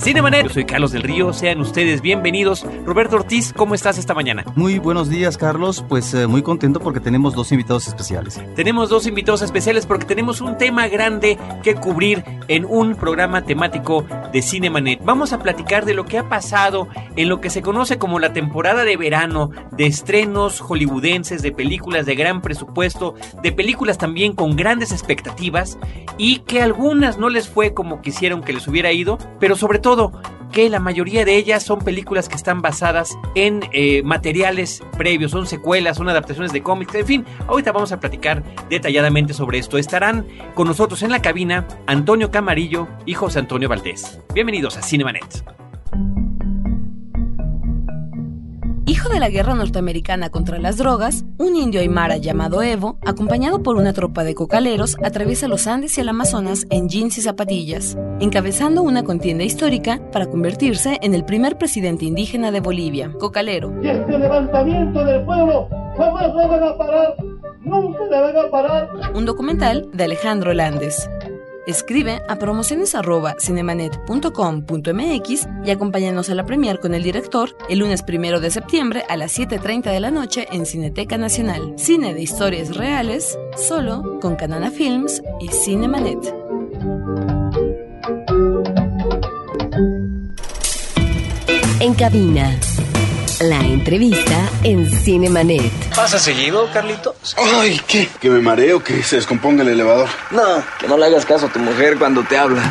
Cinemanet, yo soy Carlos del Río, sean ustedes bienvenidos. Roberto Ortiz, ¿cómo estás esta mañana? Muy buenos días, Carlos. Pues eh, muy contento porque tenemos dos invitados especiales. Tenemos dos invitados especiales porque tenemos un tema grande que cubrir en un programa temático de Cinemanet. Vamos a platicar de lo que ha pasado en lo que se conoce como la temporada de verano de estrenos hollywoodenses, de películas de gran presupuesto, de películas también con grandes expectativas y que algunas no les fue como quisieron que les hubiera ido, pero sobre todo que la mayoría de ellas son películas que están basadas en eh, materiales previos, son secuelas, son adaptaciones de cómics, en fin, ahorita vamos a platicar detalladamente sobre esto. Estarán con nosotros en la cabina Antonio Camarillo y José Antonio Valdés. Bienvenidos a Cinemanet. Hijo de la guerra norteamericana contra las drogas, un indio aymara llamado Evo, acompañado por una tropa de cocaleros, atraviesa los Andes y el Amazonas en jeans y zapatillas, encabezando una contienda histórica para convertirse en el primer presidente indígena de Bolivia. Cocalero. Y este levantamiento del pueblo jamás lo van a parar, nunca le van a parar. Un documental de Alejandro Landes. Escribe a promociones.cinemanet.com.mx y acompáñanos a la premier con el director el lunes primero de septiembre a las 7.30 de la noche en Cineteca Nacional. Cine de historias reales, solo con Canana Films y Cinemanet. En cabina. La entrevista en Cinemanet. ¿Pasa seguido, Carlitos? Ay, ¿qué? ¿Que me mareo? ¿Que se descomponga el elevador? No, que no le hagas caso a tu mujer cuando te habla.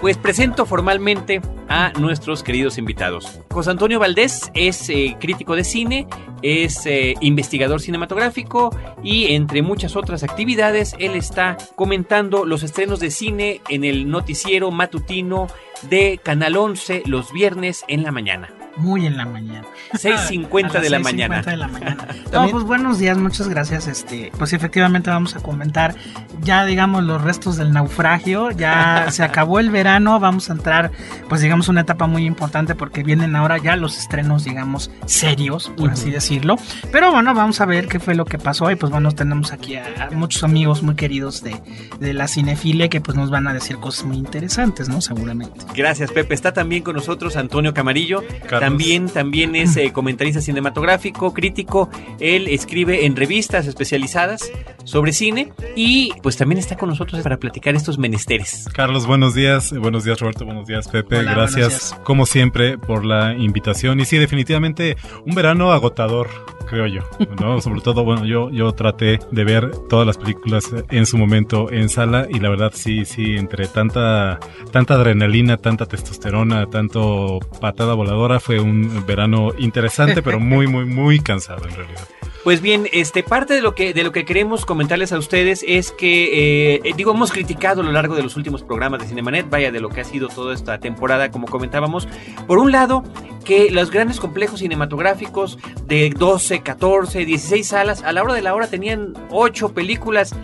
Pues presento formalmente a nuestros queridos invitados. José Antonio Valdés es eh, crítico de cine, es eh, investigador cinematográfico y entre muchas otras actividades él está comentando los estrenos de cine en el noticiero matutino de Canal 11 los viernes en la mañana. Muy en la mañana. 6.50 de la mañana. de la mañana. No, pues buenos días, muchas gracias. Este, pues efectivamente vamos a comentar ya digamos los restos del naufragio, ya se acabó el verano, vamos a entrar pues digamos una etapa muy importante porque vienen ahora ya los estrenos digamos serios, por así decirlo. Pero bueno, vamos a ver qué fue lo que pasó y pues bueno, tenemos aquí a, muchos amigos muy queridos de, de la cinefile que pues nos van a decir cosas muy interesantes, ¿no? Seguramente. Gracias, Pepe. Está también con nosotros Antonio Camarillo. También, también es eh, comentarista cinematográfico, crítico. Él escribe en revistas especializadas sobre cine y pues también está con nosotros para platicar estos menesteres. Carlos, buenos días. Buenos días, Roberto. Buenos días, Pepe. Hola, Gracias, como siempre, por la invitación. Y sí, definitivamente un verano agotador, creo yo. ¿no? Sobre todo, bueno, yo, yo traté de ver todas las películas en su momento en sala y la verdad sí, sí, entre tanta, tanta adrenalina, tanta testosterona, tanto patada voladora, fue un verano interesante, pero muy, muy, muy cansado en realidad. Pues bien, este parte de lo que de lo que queremos comentarles a ustedes es que eh, digo hemos criticado a lo largo de los últimos programas de Cinemanet, vaya de lo que ha sido toda esta temporada, como comentábamos. Por un lado, que los grandes complejos cinematográficos de 12, 14, 16 salas, a la hora de la hora tenían 8 películas,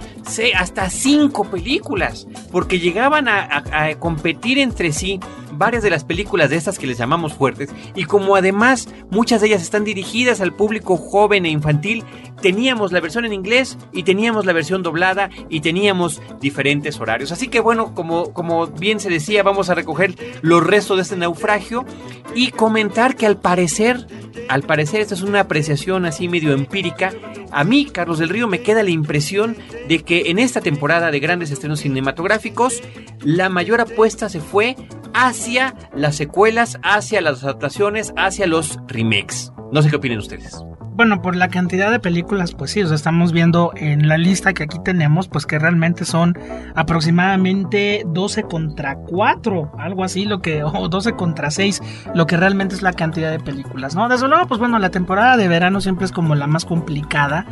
hasta 5 películas, porque llegaban a- a competir entre sí varias de las películas de estas que les llamamos fuertes, y como además muchas de ellas están dirigidas al público joven e infantil, teníamos la versión en inglés y teníamos la versión doblada y teníamos diferentes horarios. Así que bueno, como, como bien se decía, vamos a recoger los restos de este naufragio y comentar que al parecer, al parecer esta es una apreciación así medio empírica, a mí, Carlos del Río, me queda la impresión de que en esta temporada de grandes estrenos cinematográficos, la mayor apuesta se fue hacia las secuelas, hacia las adaptaciones, hacia los remakes. No sé qué opinen ustedes. Bueno, por la cantidad de películas, pues sí, o sea, estamos viendo en la lista que aquí tenemos, pues que realmente son aproximadamente 12 contra 4, algo así, lo que, o 12 contra 6, lo que realmente es la cantidad de películas, ¿no? Desde luego, pues bueno, la temporada de verano siempre es como la más complicada,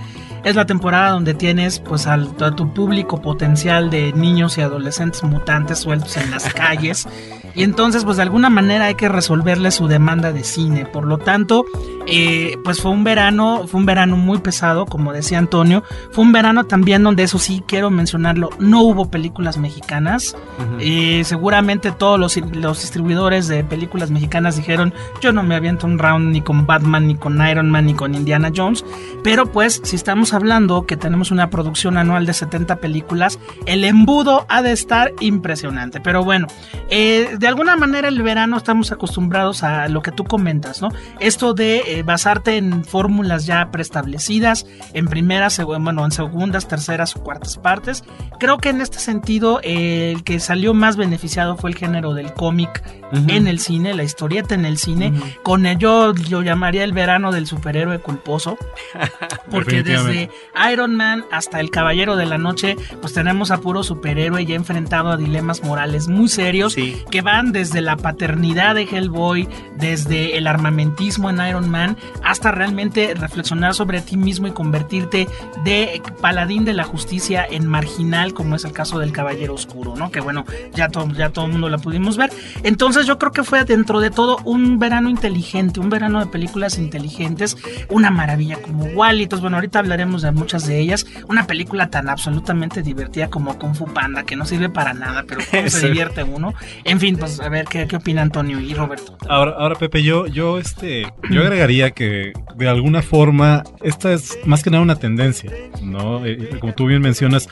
es la temporada donde tienes pues al, a tu público potencial de niños y adolescentes mutantes sueltos en las calles. Y entonces, pues de alguna manera hay que resolverle su demanda de cine. Por lo tanto, eh, pues fue un verano, fue un verano muy pesado, como decía Antonio. Fue un verano también donde, eso sí, quiero mencionarlo, no hubo películas mexicanas. Eh, seguramente todos los, los distribuidores de películas mexicanas dijeron, yo no me aviento un round ni con Batman, ni con Iron Man, ni con Indiana Jones. Pero pues, si estamos hablando que tenemos una producción anual de 70 películas, el embudo ha de estar impresionante. Pero bueno, eh, de alguna manera el verano estamos acostumbrados a lo que tú comentas, ¿no? Esto de eh, basarte en fórmulas ya preestablecidas, en primeras, bueno, en segundas, terceras o cuartas partes. Creo que en este sentido, eh, el que salió más beneficiado fue el género del cómic en el cine, la historieta en el cine. Con ello yo llamaría el verano del superhéroe culposo. Porque desde Iron Man hasta el Caballero de la Noche, pues tenemos a puro superhéroe ya enfrentado a dilemas morales muy serios que desde la paternidad de Hellboy, desde el armamentismo en Iron Man, hasta realmente reflexionar sobre ti mismo y convertirte de paladín de la justicia en marginal, como es el caso del Caballero Oscuro, ¿no? Que bueno, ya todo, ya todo el mundo la pudimos ver. Entonces yo creo que fue dentro de todo un verano inteligente, un verano de películas inteligentes, una maravilla como Wally. Entonces, bueno, ahorita hablaremos de muchas de ellas. Una película tan absolutamente divertida como Kung Fu Panda, que no sirve para nada, pero se divierte uno. En fin, pues a ver qué, qué opina Antonio y Roberto. Ahora, ahora Pepe, yo, yo, este, yo agregaría que de alguna forma esta es más que nada una tendencia, ¿no? Eh, como tú bien mencionas,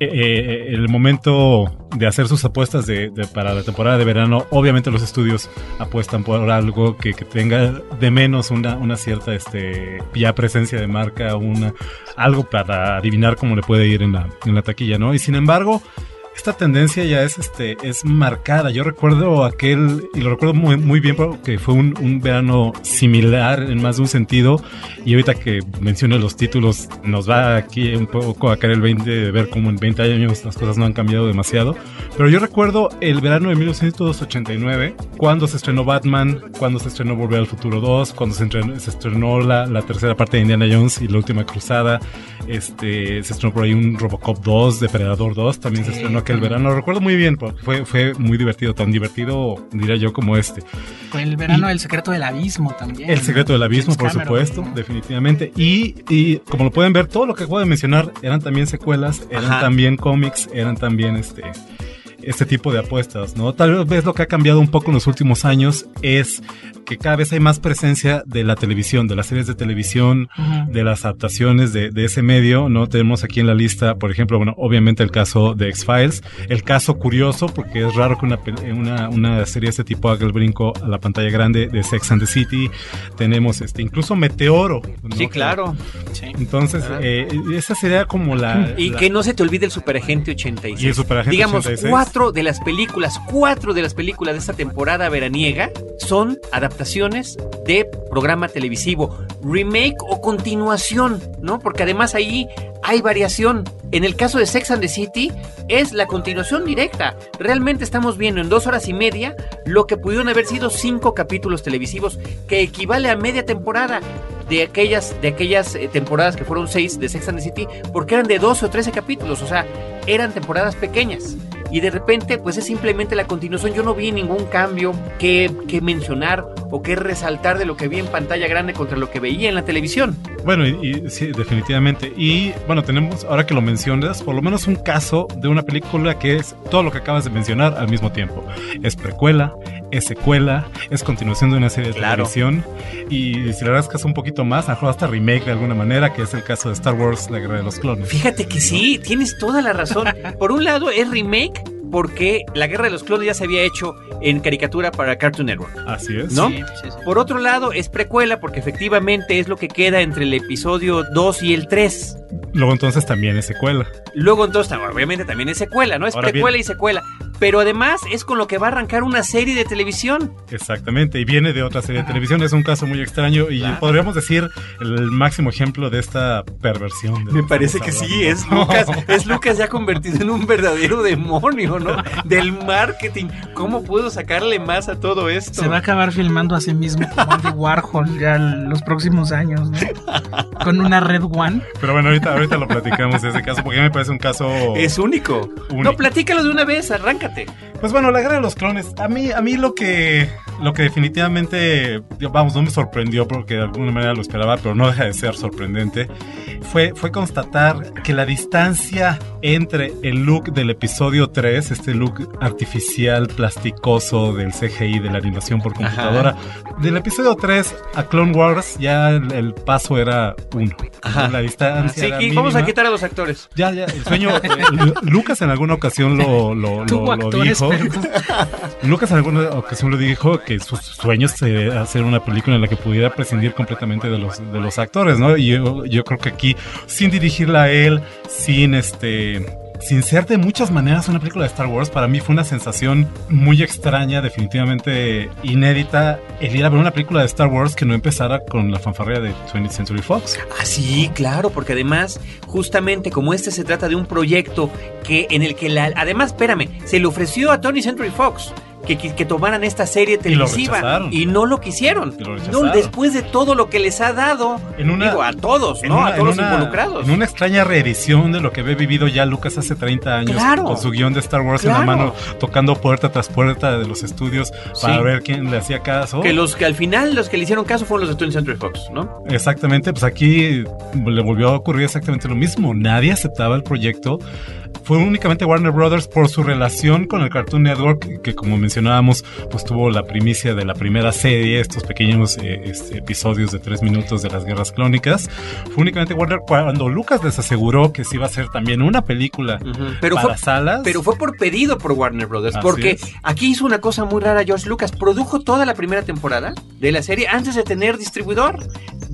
eh, eh, el momento de hacer sus apuestas de, para la temporada de verano, obviamente los estudios apuestan por algo que, que tenga de menos una, una cierta este, ya presencia de marca, una, algo para adivinar cómo le puede ir en la, en la taquilla, ¿no? Y sin embargo, esta tendencia ya es este es marcada. Yo recuerdo aquel, y lo recuerdo muy, muy bien porque fue un, un, verano similar en más de un sentido. Y ahorita que menciono los títulos, nos va aquí un poco a caer el 20 de ver cómo en 20 años las cosas no han cambiado demasiado. Pero yo recuerdo el verano de 1989, cuando se estrenó Batman, cuando se estrenó Volver al Futuro 2, cuando se estrenó, se estrenó la, la, tercera parte de Indiana Jones y la última cruzada. Este, se estrenó por ahí un Robocop 2, Depredador 2, también se estrenó el verano. Lo recuerdo muy bien, porque fue, fue muy divertido, tan divertido, diría yo, como este. Fue el verano del secreto del abismo también. El secreto del abismo, por supuesto, definitivamente. Y, y, como lo pueden ver, todo lo que acabo de mencionar eran también secuelas, eran también cómics, eran también este este tipo de apuestas, ¿no? Tal vez lo que ha cambiado un poco en los últimos años es que cada vez hay más presencia de la televisión, de las series de televisión, de las adaptaciones de, de, ese medio, ¿no? Tenemos aquí en la lista, por ejemplo, bueno, obviamente el caso de X-Files, el caso curioso, porque es raro que una, una, una, serie de este tipo haga el brinco a la pantalla grande de Sex and the City, tenemos este, incluso Meteoro. ¿no? Sí, claro. Sí. Entonces, eh, esa sería como la... Y la... que no se te olvide el Superagente 86. Y el Superagente Digamos, 86. cuatro de las películas, cuatro de las películas de esta temporada veraniega son adaptaciones de programa televisivo, remake o continuación, ¿no? Porque además ahí hay variación. En el caso de Sex and the City es la continuación directa. Realmente estamos viendo en dos horas y media lo que pudieron haber sido cinco capítulos televisivos, que equivale a media temporada de aquellas, de aquellas eh, temporadas que fueron seis de Sex and the City, porque eran de 12 o 13 capítulos, o sea, eran temporadas pequeñas y de repente pues es simplemente la continuación. Yo no vi ningún cambio que, que, mencionar o que resaltar de lo que vi en pantalla grande contra lo que veía en la televisión. Bueno, y, y, sí, definitivamente. Y bueno, tenemos, ahora que lo mencionas, por lo menos un caso de una película que es todo lo que acabas de mencionar al mismo tiempo. Es precuela, es secuela, es continuación de una serie de claro. televisión. Y si le rascas un poquito más, a lo mejor hasta remake de alguna manera, que es el caso de Star Wars, La Guerra de los Clones. Fíjate que sí, tienes toda la razón. Por un lado es remake porque la guerra de los clones ya se había hecho en caricatura para Cartoon Network. Así es. ¿No? Sí, sí, sí. Por otro lado, es precuela porque efectivamente es lo que queda entre el episodio 2 y el 3. Luego entonces también es secuela. Luego entonces, obviamente también es secuela, ¿no? Es Ahora precuela bien. y secuela. Pero además es con lo que va a arrancar una serie de televisión. Exactamente, y viene de otra serie de televisión, es un caso muy extraño y Claro. podríamos decir el máximo ejemplo de esta perversión. de Me parece que sí, es Lucas, es Lucas ya convertido en un verdadero demonio, ¿no? Del marketing. ¿Cómo puedo sacarle más a todo esto? Se va a acabar filmando a sí mismo como Andy Warhol ya los próximos años, ¿no? Con una Red One. Pero bueno, ahorita, ahorita lo platicamos de ese caso, porque a mí me parece un caso Es único. único. No, platícalo de una vez, arráncate. Arráncate. Pues bueno, la guerra de los clones. A mí, a mí lo que, lo que definitivamente, vamos, no me sorprendió porque de alguna manera lo esperaba, pero no deja de ser sorprendente, fue, fue constatar que la distancia entre el look del episodio 3, este look artificial, plasticoso del CGI, de la animación por computadora, del episodio 3 a Clone Wars, ya el, el paso era uno. Ajá. La distancia. Sí, era y vamos a mínima. quitar a los actores. Ya, ya, el sueño. Lu- Lucas en alguna ocasión lo, lo, lo- lo dijo. pero- Lucas en alguna ocasión lo dijo que sus sueños era hacer una película en la que pudiera prescindir completamente de los, de los actores, ¿no? Y yo, yo creo que aquí, sin dirigirla a él, sin este. Sin ser de muchas maneras una película de Star Wars, para mí fue una sensación muy extraña, definitivamente inédita, el ir a ver una película de Star Wars que no empezara con la fanfarria de 20th Century Fox. Ah, sí, claro, porque además, justamente como este se trata de un proyecto que en el que la, además, espérame, se le ofreció a Tony Century Fox que, que, tomaran esta serie televisiva y, no lo quisieron. Lo No, después de todo lo que les ha dado, En una- digo, a todos, ¿no? una- a todos los una- involucrados. En una extraña reedición de lo que había vivido ya Lucas hace 30 años Claro. con su guion de Star Wars en la mano, tocando puerta tras puerta de los estudios para Sí. ver quién le hacía caso. Que los que al final los que le hicieron caso fueron los de Tony Century Fox, ¿no? Exactamente, pues aquí le volvió a ocurrir exactamente lo mismo. Nadie aceptaba el proyecto. Fue únicamente Warner Brothers por su relación con el Cartoon Network, que como mencionábamos, pues tuvo la primicia de la primera serie, estos pequeños eh, este, episodios de tres minutos de las guerras clónicas. Fue únicamente Warner cuando Lucas les aseguró que sí iba a ser también una película Pero para fue, salas. pero fue por pedido por Warner Brothers, Así porque es. aquí hizo una cosa muy rara George Lucas, produjo toda la primera temporada de la serie antes de tener distribuidor,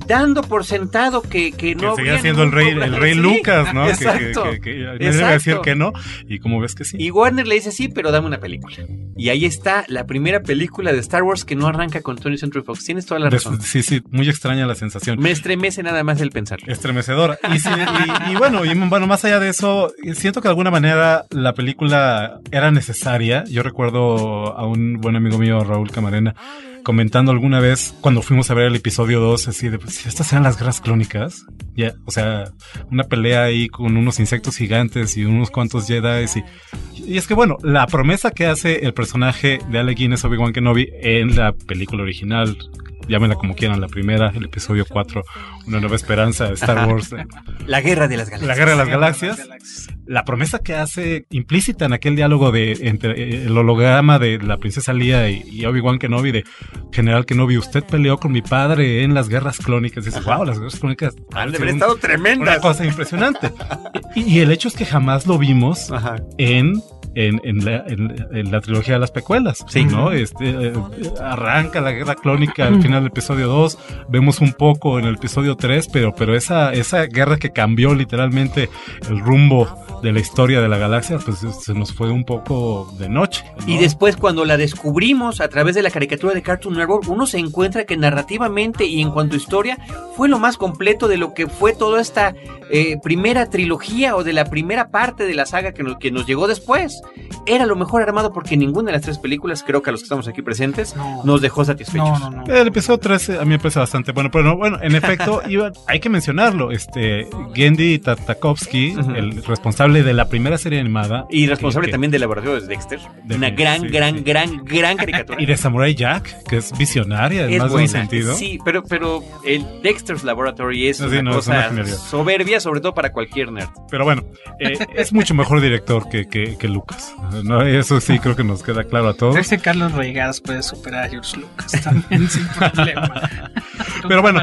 dando por sentado que, que que no seguía siendo el rey, el rey Lucas, ¿no? Que- que- Exacto. Que, que- iba a decir que no. Y como ves que sí. Y Warner le dice sí, pero dame una película. Y ahí está la primera película de Star Wars que no arranca con Tony Century Fox. Tienes toda la razón. sí, sí, muy extraña la sensación. Me estremece nada más el pensar. estremecedora. Y, sí, y- y bueno, y bueno, más allá de eso, siento que de alguna manera la película era necesaria. Yo recuerdo a un buen amigo mío, Raúl Camarena, comentando alguna vez cuando fuimos a ver el episodio 2, así de, pues, estas eran las guerras clónicas, ya, o sea, una pelea ahí con unos insectos gigantes y unos cuantos Jedi y, y es que bueno, la promesa que hace el personaje de Alec Guinness Obi-Wan Kenobi en la película original, llámenla como quieran, la primera, el episodio 4, Una Nueva Esperanza, Star Wars, La guerra de las galaxias. la Guerra de las Galaxias, la promesa que hace implícita en aquel diálogo de entre eh, el holograma de la princesa Lía y, y Obi-Wan Kenobi de General Kenobi, usted peleó con mi padre en las guerras clónicas. Y dices, wow, las guerras clónicas Han de haber estado tremendas. Una cosa impresionante. y, y el hecho es que jamás lo vimos Ajá. en en, en la, en- en la trilogía de las pecuelas, Sí. ¿no? Este, eh, arranca la guerra clónica al final del episodio 2, vemos un poco en el episodio 3, pero, pero esa, esa guerra que cambió literalmente el rumbo de la historia de la galaxia, pues se nos fue un poco de noche. ¿no? Y después cuando la descubrimos a través de la caricatura de Cartoon Network, uno se encuentra que narrativamente y en cuanto a historia fue lo más completo de lo que fue toda esta eh, primera trilogía o de la primera parte de la saga que nos, que nos llegó después. Era lo mejor armado porque ninguna de las tres películas, creo que a los que estamos aquí presentes, No. nos dejó satisfechos. No, no, no. El episodio 13 a mí me parece bastante bueno, pero no, bueno, en efecto, iba- hay que mencionarlo, este, Gendy Tartakovsky, el responsable de la primera serie animada. Y responsable que- que- también del laboratorio de Dexter. De- Una gran, sí, gran, sí. gran, gran caricatura. Y de Samurai Jack, que es visionaria en es más de un sentido. Sí, pero, pero el Dexter's Laboratory es Sí, una no, es una cosa genialidad. soberbia, sobre todo para cualquier nerd. Pero bueno, eh, es mucho mejor director que, que, que Lucas. ¿No? Eso sí creo que nos queda claro a todos. Que Carlos Reigadas puede superar a George Lucas también sin problema. Pero bueno.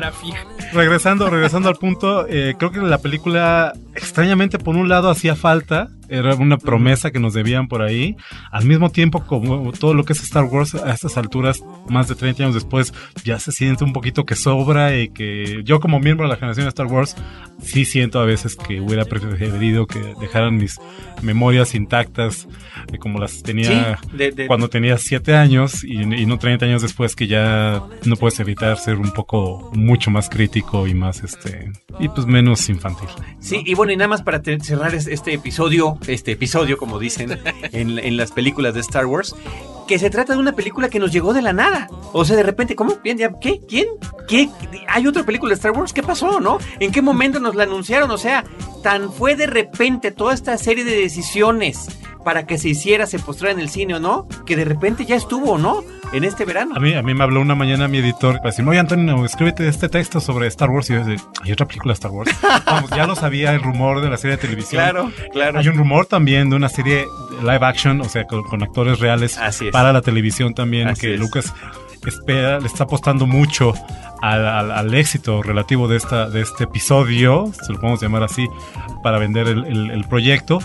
Regresando, regresando al punto, eh, creo que la película, extrañamente, por un lado hacía falta, era una promesa que nos debían por ahí, al mismo tiempo como todo lo que es Star Wars a estas alturas, más de 30 años después, ya se siente un poquito que sobra y que yo como miembro de la generación de Star Wars, sí siento a veces que hubiera preferido que dejaran mis memorias intactas, eh, como las tenía Sí, de- de- cuando tenía 7 años y, y no 30 años después que ya no puedes evitar ser un poco mucho más crítico y más este y pues menos infantil. Sí, y bueno, y nada más para cerrar es- este episodio, este episodio, como dicen en, en las películas de Star Wars, que se trata de una película que nos llegó de la nada. O sea, de repente, ¿cómo? Bien, ¿Qué? ¿Quién? ¿Qué? ¿Hay otra película de Star Wars? ¿Qué pasó, no? ¿En qué momento nos la anunciaron? O sea, tan fue de repente toda esta serie de decisiones para que se hiciera, se postrara en el cine o no, que de repente ya estuvo, ¿no? En este verano. A mí, a mí me habló una mañana mi editor para decirme, oye Antonio, escríbete este texto sobre Star Wars. Y yo decía, ¿hay otra película de Star Wars? Vamos, ya lo sabía el rumor de la serie de televisión. Claro, claro. Hay un rumor también de una serie live action, o sea, con, con actores reales Así es. para la televisión también, Así que es. Lucas espera, le está apostando mucho al, al- éxito relativo de, esta, de este episodio, se lo podemos llamar así, para vender el, el- proyecto.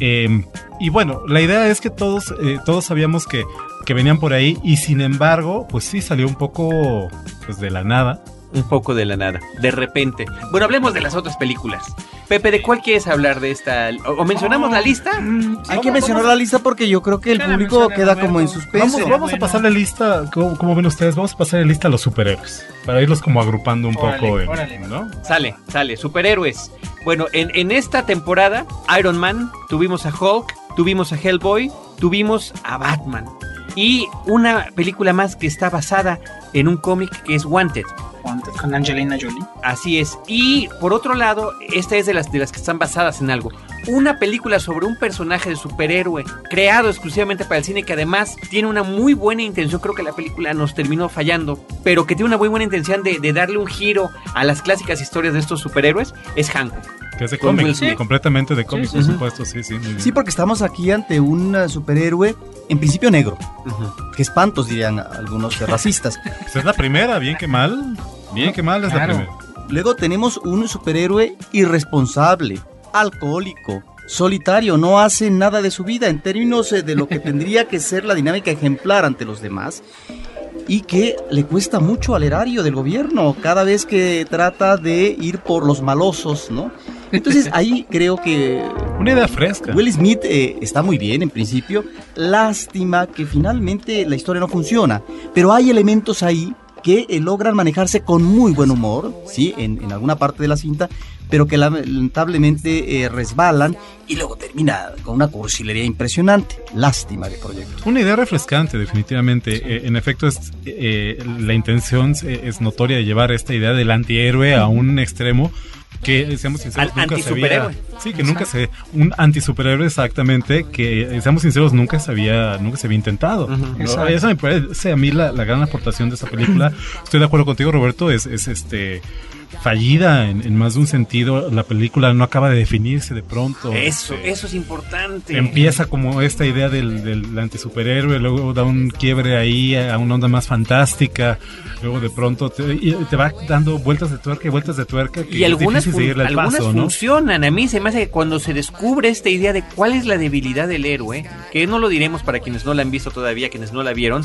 Eh, y bueno, la idea es que todos, eh, todos sabíamos que, que venían por ahí y sin embargo, pues sí salió un poco pues, de la nada. Un poco de la nada, de repente. Bueno, hablemos de las otras películas. Pepe, ¿de cuál quieres hablar de esta? ¿O, o mencionamos la lista? Hay que mencionar la lista porque yo creo que el la público queda Roberto. como en suspenso. Vamos, vamos a pasarle lista, ¿cómo, cómo ven ustedes? Vamos a pasarle lista a los superhéroes, para irlos como agrupando un Órale, poco, en-. Sale, sale, superhéroes. Bueno, en, en esta temporada, Iron Man, tuvimos a Hulk, tuvimos a Hellboy, tuvimos a Batman. Y una película más que está basada en un cómic que es Wanted. Wanted, Con Angelina Jolie. Así es. Y por otro lado, esta es de las, de las que están basadas en algo. Una película sobre un personaje de superhéroe creado exclusivamente para el cine que además tiene una muy buena intención. Creo que la película nos terminó fallando, pero que tiene una muy buena intención de, de darle un giro a las clásicas historias de estos superhéroes. Es Hancock. Que es de cómics, completamente de cómics, sí, por supuesto, sí, sí. muy bien. Sí, porque estamos aquí ante un superhéroe, en principio negro. Que espantos, dirían algunos racistas. Pues es la primera, bien que mal. Bien que mal es Claro. la primera. Luego tenemos un superhéroe irresponsable, alcohólico, solitario, no hace nada de su vida en términos eh, de lo que tendría que ser la dinámica ejemplar ante los demás y que le cuesta mucho al erario del gobierno cada vez que trata de ir por los malosos, ¿no? Entonces ahí creo que Una idea fresca. Will Smith eh, está muy bien en principio. Lástima que finalmente la historia no funciona. Pero hay elementos ahí que eh, logran manejarse con muy buen humor, ¿sí? En, en alguna parte de la cinta, pero que lamentablemente eh, resbalan y luego termina con una cursilería impresionante. Lástima de proyecto. Una idea refrescante, definitivamente. Eh, en efecto, es, eh, la intención es notoria de llevar esta idea del antihéroe a un extremo que, seamos sinceros, Al nunca había... Sí, que nunca se... Un antisuperhéroe exactamente, que, seamos sinceros, nunca se había, nunca se había intentado. Exacto. Esa me parece a mí la, la gran aportación de esta película. Estoy de acuerdo contigo, Roberto, es, es este fallida en, en más de un sentido. La película no acaba de definirse de pronto. Eso, eso es importante. Empieza como esta idea del, del antisuperhéroe, luego da un quiebre ahí a una onda más fantástica, luego de pronto te, va dando vueltas de tuerca y vueltas de tuerca que Y algunas, es fun- algunas paso, ¿no? funcionan. A mí se me hace que cuando se descubre esta idea de cuál es la debilidad del héroe, que no lo diremos para quienes no la han visto todavía, quienes no la vieron,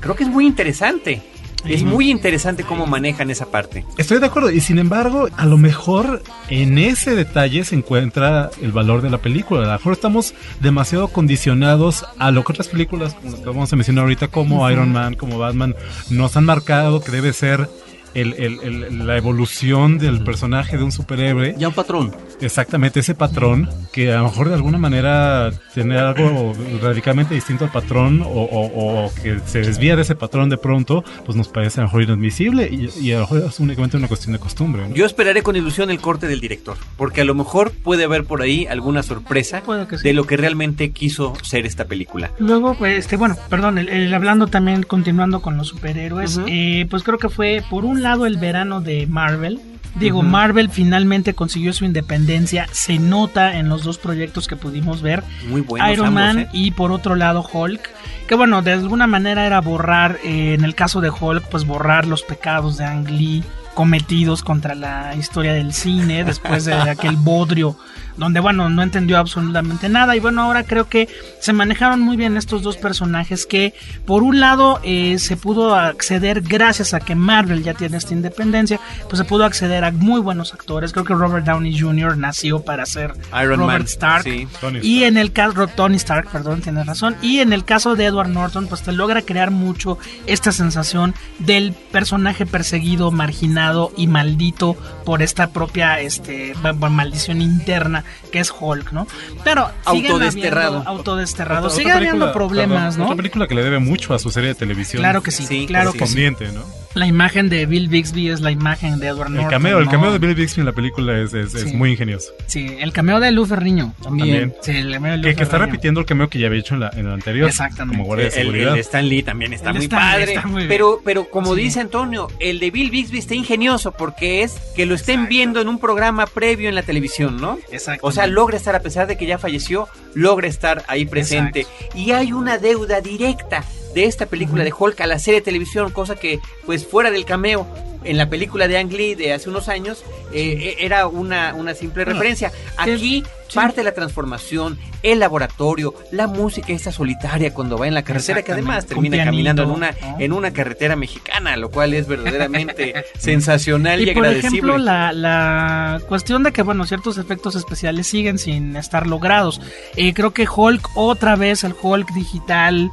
creo que es muy interesante. Es muy interesante cómo manejan esa parte. Estoy de acuerdo, y sin embargo, a lo mejor en ese detalle se encuentra el valor de la película. A lo mejor estamos demasiado condicionados a lo que otras películas, como las que vamos a mencionar ahorita, como Iron Man, como Batman, nos han marcado que debe ser el- el- el- la evolución del personaje de un superhéroe. Ya un patrón. Exactamente, ese patrón que a lo mejor de alguna manera tener algo radicalmente distinto al patrón o, o- o que se desvía de ese patrón de pronto, pues nos parece a lo mejor inadmisible y, y a lo mejor es únicamente una cuestión de costumbre. ¿no? Yo esperaré con ilusión el corte del director, porque a lo mejor puede haber por ahí alguna sorpresa que sí. de lo que realmente quiso ser esta película. Luego, pues, este, bueno, perdón, el- el hablando también, continuando con los superhéroes, Ujú. eh, pues creo que fue por un lado el verano de Marvel. Digo. Marvel finalmente consiguió su independencia, se nota en los dos proyectos que pudimos ver, Muy buenos Iron ambos, Man ¿eh? y por otro lado Hulk, que bueno, de alguna manera era borrar, eh, en el caso de Hulk, pues borrar los pecados de Ang Lee cometidos contra la historia del cine después de aquel bodrio donde bueno no entendió absolutamente nada y bueno ahora creo que se manejaron muy bien estos dos personajes que por un lado eh, se pudo acceder gracias a que Marvel ya tiene esta independencia pues se pudo acceder a muy buenos actores creo que Robert Downey Jr. nació para ser Iron Robert Man. Stark sí. Tony y Stark. en el caso, Tony Stark, perdón, tienes razón. Y en el caso de Edward Norton, pues te logra crear mucho esta sensación del personaje perseguido, y maldito por esta propia este, ma- ma- maldición interna que es Hulk, ¿no? Pero Autodesterrado. habiendo- autodesterrado. Otra Sigue habiendo película, problemas, perdón, ¿no? Otra película que le debe mucho a su serie de televisión. Claro que sí, Sí, claro que sí. correspondiente, ¿no? La imagen de Bill Bixby es la imagen de Edward El Norton. cameo, el ¿no? cameo de Bill Bixby en la película es, es- muy ingenioso. Sí, el cameo de Lou Ferriño también. También. Sí, el cameo de Lou Que, que está Ferrigno. repitiendo el cameo que ya había hecho en la, en la anterior. Exactamente. Como guardia de El, seguridad. el de Stan Lee también está El muy Stan padre. está muy pero, pero como Sí. dice Antonio, el de Bill Bixby está ingenioso porque es que lo estén viendo en un programa previo en la televisión, ¿no? Exacto. O sea, logra estar, a pesar de que ya falleció, logra estar ahí presente. Y hay una deuda directa de esta película de Hulk a la serie de televisión, cosa que, pues, fuera del cameo en la película de Ang Lee de hace unos años, eh, era una, una simple referencia. Aquí sí. parte de la transformación, el laboratorio, la música esta solitaria cuando va en la carretera, que además termina caminando en una, ¿no? en una carretera mexicana, lo cual es verdaderamente sensacional y, Y por agradecible. ejemplo, la, la cuestión de que, bueno, ciertos efectos especiales siguen sin estar logrados. Eh, creo que Hulk, otra vez el Hulk digital,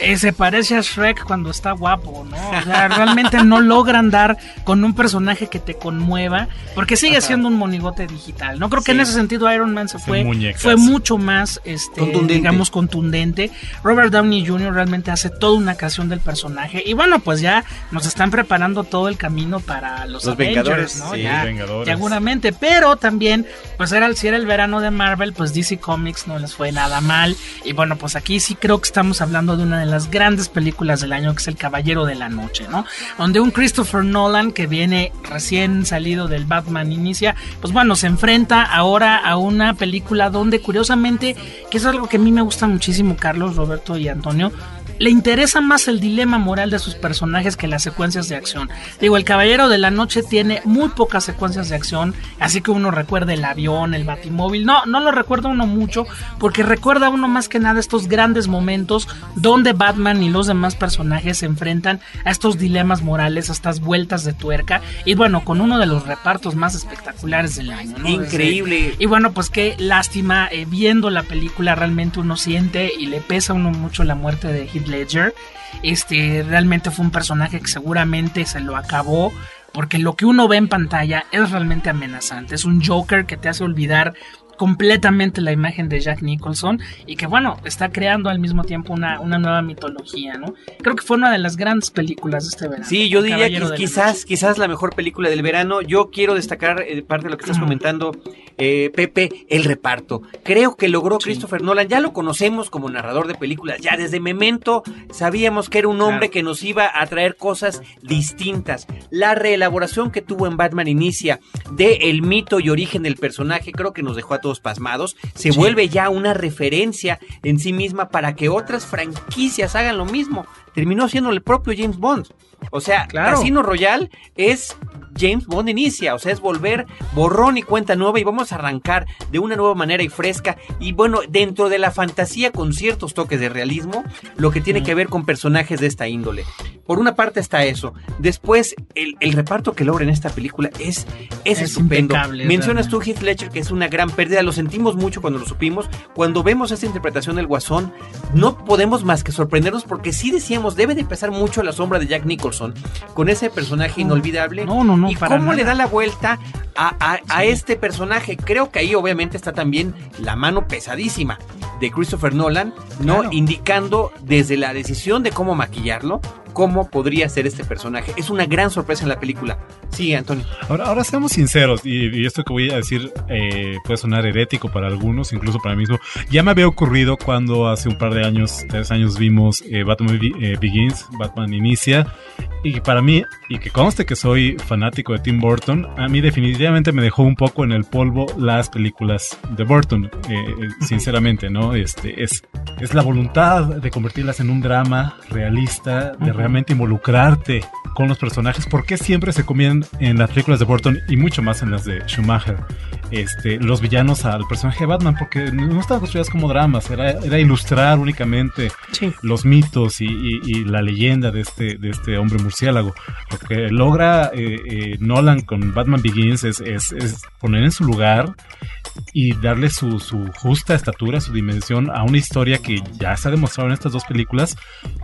eh, se parece a Shrek cuando está guapo, ¿no? O sea, realmente no logran dar con un personaje que te conmueva, porque sigue Ajá. siendo un monigote digital, ¿no? Creo que en ese sentido Iron Man se Es fue, fue mucho más, este, Contundente. digamos, contundente. Robert Downey Jr. realmente hace toda una creación del personaje, y bueno, pues ya nos están preparando todo el camino para los, Los Avengers, Vengadores, ¿no? sí, ya, Vengadores. seguramente, pero también, pues era, el- si era el verano de Marvel, pues DC Comics no les fue nada mal. Y bueno, pues aquí sí creo que estamos hablando de una de las grandes películas del año, que es El Caballero de la Noche, ¿no? Donde un Christopher Nolan que viene recién salido del Batman Inicia, pues bueno, se enfrenta ahora a una película donde curiosamente, que es algo que a mí me gusta muchísimo, Carlos, Roberto y Antonio, le interesa más el dilema moral de sus personajes que las secuencias de acción. Digo, el Caballero de la Noche tiene muy pocas secuencias de acción, así que uno recuerda el avión, el batimóvil. No, no lo recuerda uno mucho, porque recuerda uno más que nada estos grandes momentos donde Batman y los demás personajes se enfrentan a estos dilemas morales, a estas vueltas de tuerca, y bueno, con uno de los repartos más espectaculares del año. ¿no? Increíble. Y bueno, pues qué lástima, eh, viendo la película realmente uno siente y le pesa a uno mucho la muerte de Heath Ledger. Este realmente fue un personaje que seguramente se lo acabó. Porque lo que uno ve en pantalla es realmente amenazante. Es un Joker que te hace olvidar completamente la imagen de Jack Nicholson y que bueno, está creando al mismo tiempo una, una nueva mitología, ¿no? Creo que fue una de las grandes películas de este verano. Sí, yo diría Caballero que de la quizás, quizás la mejor película del verano. Yo quiero destacar eh, parte de lo que estás comentando, eh, Pepe, el reparto. Creo que logró Christopher Nolan. Ya lo conocemos como narrador de películas. Ya desde Memento sabíamos que era un hombre Claro. que nos iba a traer cosas distintas. La reelaboración que tuvo en Batman Inicia de el mito y origen del personaje, creo que nos dejó a todos pasmados. Se Sí. vuelve ya una referencia en sí misma para que otras franquicias hagan lo mismo. Terminó siendo el propio James Bond. O sea, Claro. Casino Royale es James Bond inicia, o sea, es volver borrón y cuenta nueva y vamos a arrancar de una nueva manera y fresca y bueno, dentro de la fantasía con ciertos toques de realismo, lo que tiene que ver con personajes de esta índole. Por una parte está eso, después el, el reparto que logra en esta película es, es, Es estupendo. Mencionas tú Heath Ledger que es una gran pérdida, lo sentimos mucho cuando lo supimos, cuando vemos esta interpretación del Guasón, no podemos más que sorprendernos porque sí decíamos, debe de pesar mucho la sombra de Jack Nicholson con ese personaje inolvidable No, no, no, y para cómo le da la vuelta a, a- a este personaje. Creo que ahí obviamente está también la mano pesadísima de Christopher Nolan, ¿no? Claro. Indicando desde la decisión de cómo maquillarlo, cómo podría ser este personaje. Es una gran sorpresa en la película. Sí, Antonio. Ahora, ahora seamos sinceros, y, y esto que voy a decir eh, puede sonar herético para algunos, incluso para mí mismo. Ya me había ocurrido cuando hace un par de años, tres años, vimos eh, Batman eh, Begins, Batman Inicia, y para mí, y que conste que soy fanático de Tim Burton, a mí definitivamente me dejó un poco en el polvo las películas de Burton, eh, eh, sinceramente, ¿no? Este, es, es la voluntad de convertirlas en un drama realista, de Ujú. Involucrarte con los personajes. ¿Por qué siempre se comían en las películas de Burton y mucho más en las de Schumacher este, los villanos al personaje de Batman? Porque no estaban construidas como dramas, era, era ilustrar únicamente Sí. los mitos y, y- y la leyenda de este, de este hombre murciélago. Lo que logra eh, eh, Nolan con Batman Begins es, es- es poner en su lugar y darle su, su justa estatura, su dimensión a una historia que ya se ha demostrado en estas dos películas.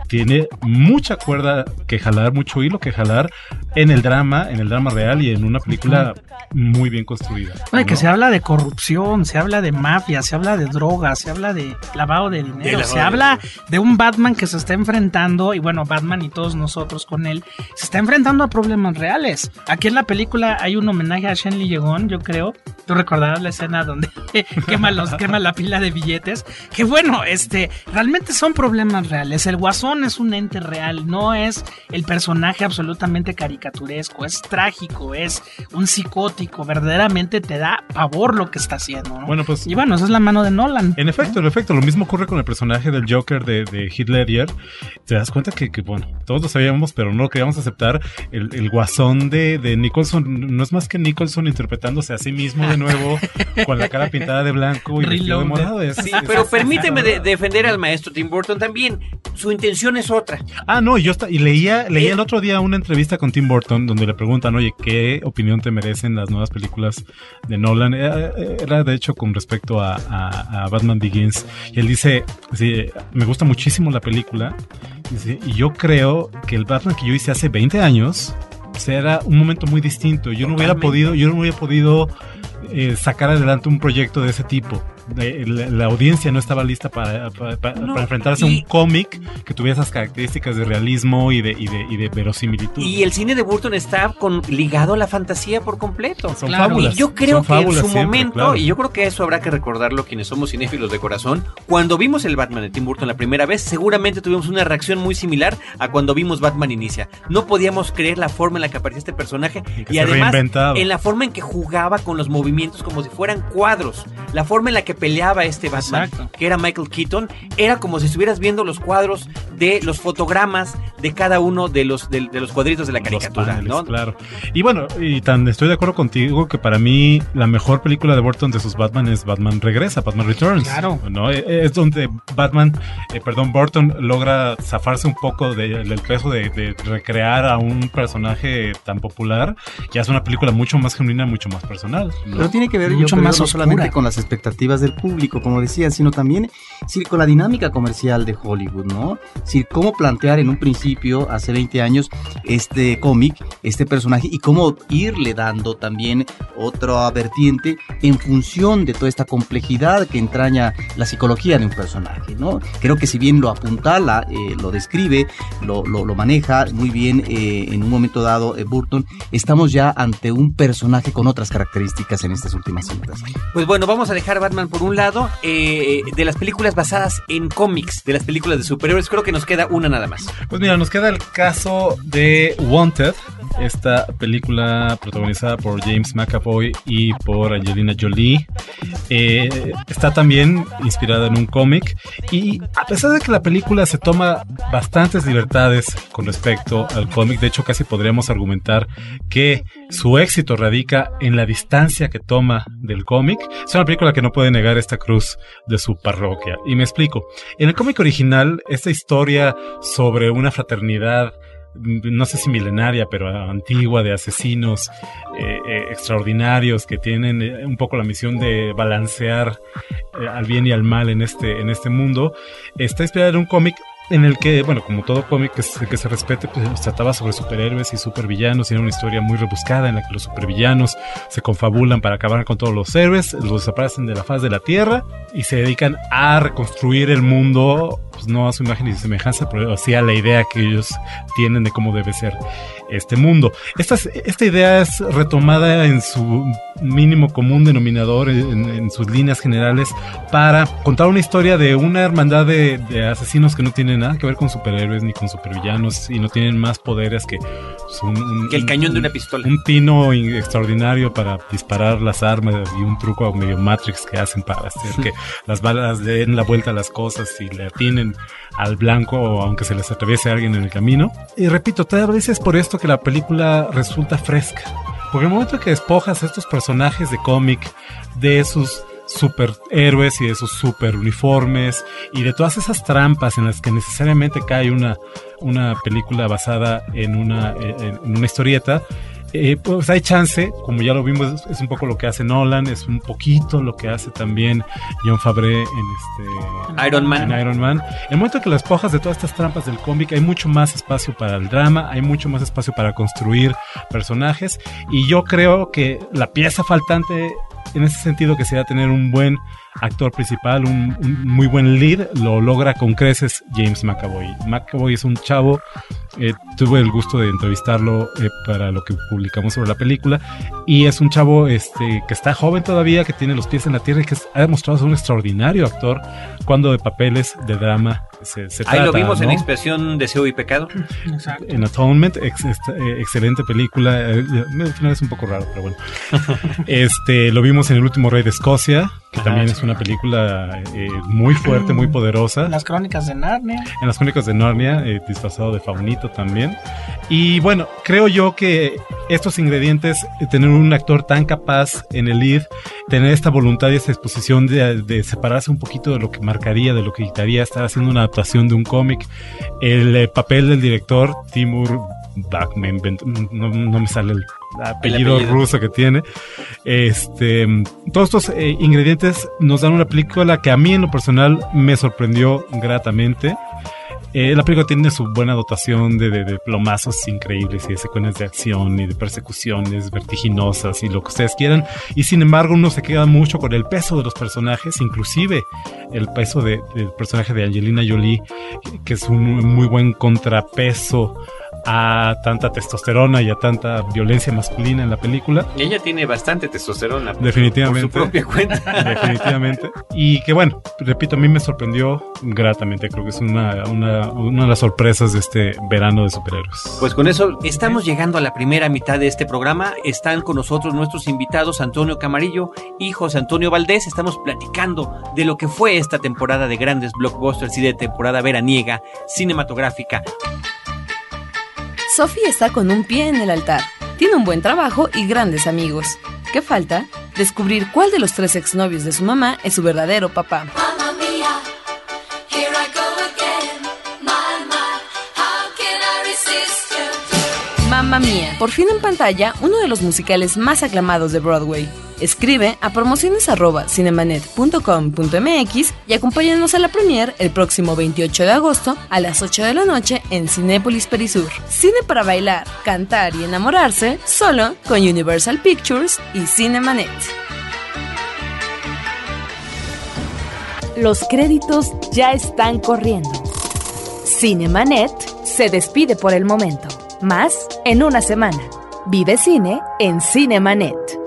Tiene mucha cuerda que jalar, mucho hilo que jalar en el drama, en el drama real y en una película muy bien construida. Ay, porque se habla de corrupción, se habla de mafia, se habla de drogas, se habla de lavado de dinero, se habla de un Batman que se está enfrentando, y bueno, Batman y todos nosotros con él, se está enfrentando a problemas reales. Aquí en la película hay un homenaje a Shenley Yegon, yo creo. Tú recordarás la escena donde quema, los, quema la pila de billetes. Que bueno, este, realmente son problemas reales. El guasón es un ente real, no es el personaje absolutamente caricaturesco, es trágico, es un psicótico, verdaderamente te da pavor lo que está haciendo. ¿no? Bueno, pues. Y bueno, esa es la mano de Nolan. En efecto, en efecto, lo mismo ocurre con el personaje del Joker de, de Heath Ledger. Te das cuenta que, que, bueno, todos lo sabíamos, pero no lo queríamos aceptar. El, el guasón de, de Nicholson no es más que Nicholson interpretándose a sí mismo de nuevo, con la cara pintada de blanco y vestido de morado. Es, Sí, es- pero es- permíteme de- defender al maestro Tim Burton también. Su intención es otra. Ah, no, yo está, y leía, leía el otro día una entrevista con Tim Burton donde le preguntan, oye, ¿qué opinión te merecen las nuevas películas de Nolan? Era, era, de hecho con respecto a, a- a Batman Begins. Y él dice, sí, me gusta muchísimo la película. Dice, y yo creo que el Batman que yo hice hace 20 años o sea, era un momento muy distinto. Yo no hubiera podido, yo no hubiera podido eh, sacar adelante un proyecto de ese tipo. De- la, la audiencia no estaba lista para, para- para- No, para enfrentarse a un cómic que tuviera esas características de realismo y de, y de, y de verosimilitud. Y el cine de Burton está con, ligado a la fantasía por completo. Son Claro. fábulas. Y yo creo que en su siempre, momento, claro. y yo creo que eso habrá que recordarlo quienes somos cinéfilos de corazón, cuando vimos el Batman de Tim Burton la primera vez, seguramente tuvimos una reacción muy similar a cuando vimos Batman Inicia. No podíamos creer la forma en la que aparecía este personaje Y y además reinventaba. en la forma en que jugaba con los movimientos como si fueran cuadros, la forma en la que peleaba este Batman, Exacto. que era Michael Keaton, era como si estuvieras viendo los cuadros de los fotogramas de cada uno de los de, de los cuadritos de la Los caricatura, paneles, ¿no? Claro. Y bueno, y tan estoy de acuerdo contigo que para mí la mejor película de Burton de sus Batman es Batman Regresa, Batman Returns. Claro. ¿no? Eh, Es donde Batman, eh, perdón, Burton logra zafarse un poco de- del peso de, de recrear a un personaje tan popular y hace una película mucho más genuina, mucho más personal. ¿no? Pero tiene que ver, yo Mucho creo, más no solamente con las expectativas del público, como decía, sino también sí, con la dinámica comercial de Hollywood, ¿no? Sí, cómo plantear en un principio, hace 20 años, este cómic, este personaje, y cómo irle dando también otra vertiente en función de toda esta complejidad que entraña la psicología de un personaje, ¿no? Creo que si bien lo apuntala, eh, lo describe, lo, lo- lo maneja muy bien eh, en un momento dado eh, Burton, estamos ya ante un personaje con otras características en estas últimas cintas. Pues bueno, vamos a dejar Batman por un lado. eh, de las películas basadas en cómics, de las películas de superhéroes, creo que nos queda una nada más. Pues mira, nos queda el caso de Wanted, esta película protagonizada por James McAvoy y por Angelina Jolie. Eh, está también inspirada en un cómic y a pesar de que la película se toma bastantes libertades con respecto al cómic, de hecho casi podríamos argumentar que su éxito radica en la distancia que toma del cómic, es una película que no puede negar esta cruz de su parroquia. Y me explico. En el cómic original, esta historia sobre una fraternidad no sé si milenaria, pero antigua, de asesinos eh, eh, extraordinarios que tienen eh, un poco la misión de balancear al bien y al mal en este, en este mundo, está inspirada en un cómic en el que, bueno, como todo cómic que se, que se respete, pues trataba sobre superhéroes y supervillanos, y era una historia muy rebuscada en la que los supervillanos se confabulan para acabar con todos los héroes, los desaparecen de la faz de la Tierra y se dedican a reconstruir el mundo, pues no a su imagen y semejanza, pero sí a la idea que ellos tienen de cómo debe ser este mundo. Esta, esta idea es retomada en su mínimo común denominador, en, en sus líneas generales, para contar una historia de una hermandad de, de, asesinos que no tienen nada que ver con superhéroes ni con supervillanos y no tienen más poderes que pues, un, un, que el cañón de una pistola. Un pino extraordinario para disparar las armas y un truco medio Matrix que hacen para hacer que las balas den la vuelta a las cosas y le atinen al blanco aunque se les atraviese alguien en el camino. Y repito, tal vez es por esto que la película resulta fresca. Porque el momento que despojas a estos personajes de cómic de sus superhéroes y de sus super uniformes y de todas esas trampas en las que necesariamente cae una, una película basada en una, en una historieta, eh, pues hay chance, como ya lo vimos, es un poco lo que hace Nolan, es un poquito lo que hace también John Favre en este Iron Man. En Iron Man. El momento que las pojas de todas estas trampas del cómic, hay mucho más espacio para el drama, hay mucho más espacio para construir personajes y yo creo que la pieza faltante en ese sentido que sea tener un buen actor principal, un, un muy buen lead, lo logra con creces James McAvoy. McAvoy es un chavo, eh, tuve el gusto de entrevistarlo eh, para lo que publicamos sobre la película, y es un chavo este, que está joven todavía, que tiene los pies en la tierra y que ha demostrado ser un extraordinario actor cuando de papeles de drama se, se Ahí trata, lo vimos en ¿no? Expresión, Deseo y Pecado. Exacto. En Atonement, ex- eh, excelente película. eh, al final es un poco raro, pero bueno. este, lo vimos en El último rey de Escocia, que Ajá, también sí. es una película eh, muy fuerte, muy poderosa. Las crónicas de Narnia. En las crónicas de Narnia, eh, disfrazado de faunito también. Y bueno, creo yo que estos ingredientes, eh, tener un actor tan capaz en el lead, tener esta voluntad y esta exposición de, de separarse un poquito de lo que marcaría, de lo que dictaría, estar haciendo una adaptación de un cómic, el papel del director, Timur Bakman, no, no me sale el apellido, apellido. ruso que tiene. Este, todos estos eh, ingredientes nos dan una película que a mí en lo personal me sorprendió gratamente. Eh, la película tiene su buena dotación de, de, de plomazos increíbles y de secuencias de acción y de persecuciones vertiginosas y lo que ustedes quieran. Y sin embargo uno se queda mucho con el peso de los personajes, inclusive el peso de- del personaje de Angelina Jolie, que es un muy buen contrapeso a tanta testosterona y a tanta violencia masculina en la película. Ella tiene bastante testosterona. Definitivamente. Por su propia cuenta. Definitivamente. Y que bueno, repito, a mí me sorprendió gratamente. Creo que es una, una, una de las sorpresas de este verano de superhéroes. Pues con eso estamos llegando a la primera mitad de este programa. Están con nosotros nuestros invitados Antonio Camarillo y José Antonio Valdés. Estamos platicando de lo que fue esta temporada de grandes blockbusters y de temporada veraniega cinematográfica. Sophie está con un pie en el altar. Tiene un buen trabajo y grandes amigos. ¿Qué falta? Descubrir cuál de los tres exnovios de su mamá es su verdadero papá. Mamma mia, here I go again. My, my, how can I resist you? Mamma mía, por fin en pantalla, uno de los musicales más aclamados de Broadway. Escribe a promociones arroba cinemanet.com.mx y acompáñanos a la premier el próximo 28 de agosto a las 8 de la noche en Cinépolis Perisur. Cine para bailar, cantar y enamorarse solo con Universal Pictures y Cinemanet. Los créditos ya están corriendo. Cinemanet se despide por el momento. Más en una semana. Vive cine en Cinemanet.